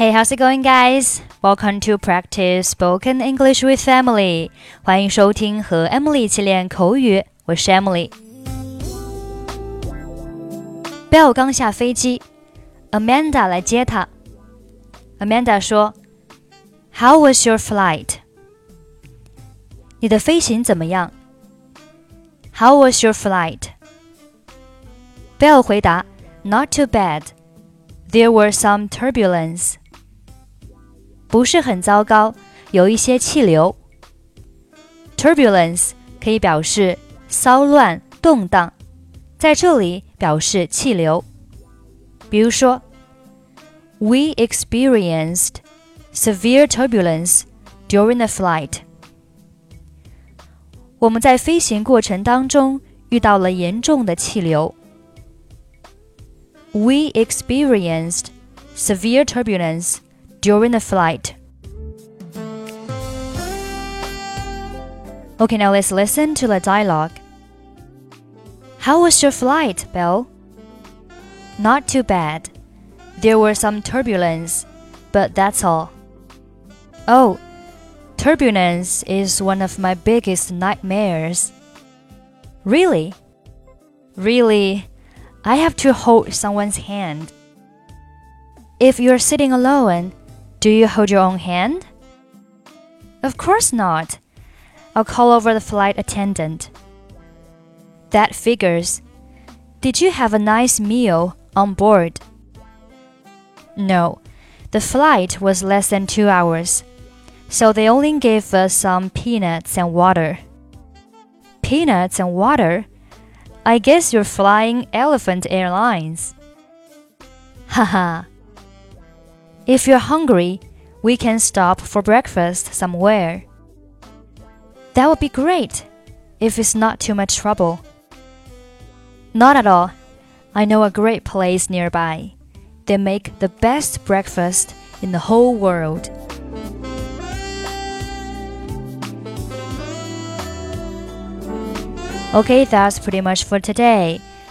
Hey, how's it going, guys? Welcome to practice spoken English with Emily. 欢迎收听和 Emily 一起练口语，我是 Emily。Bell 刚下飞机，Amanda 来接他。Amanda 说：“How was your flight？” 你的飞行怎么样？How was your flight? Bell 回答：“Not too bad. There were some turbulence.” 不是很糟糕，有一些气流。Turbulence 可以表示骚乱、动荡，在这里表示气流。比如说，We experienced severe turbulence during the flight. 我们在飞行过程当中遇到了严重的气流。We experienced severe turbulence during the flight. Okay, now let's listen to the dialogue. How was your flight, Belle? Not too bad. There were some turbulence, but that's all. Oh, Turbulence is one of my biggest nightmares. Really? Really, I have to hold someone's hand. If you're sitting alone, do you hold your own hand? Of course not. I'll call over the flight attendant. That figures. Did you have a nice meal on board? No, the flight was less than two hours so they only gave us some peanuts and water. Peanuts and water? I guess you're flying Elephant Airlines. Haha. If you're hungry, we can stop for breakfast somewhere. That would be great, if it's not too much trouble. Not at all. I know a great place nearby. They make the best breakfast in the whole world. Okay, that's pretty much for today.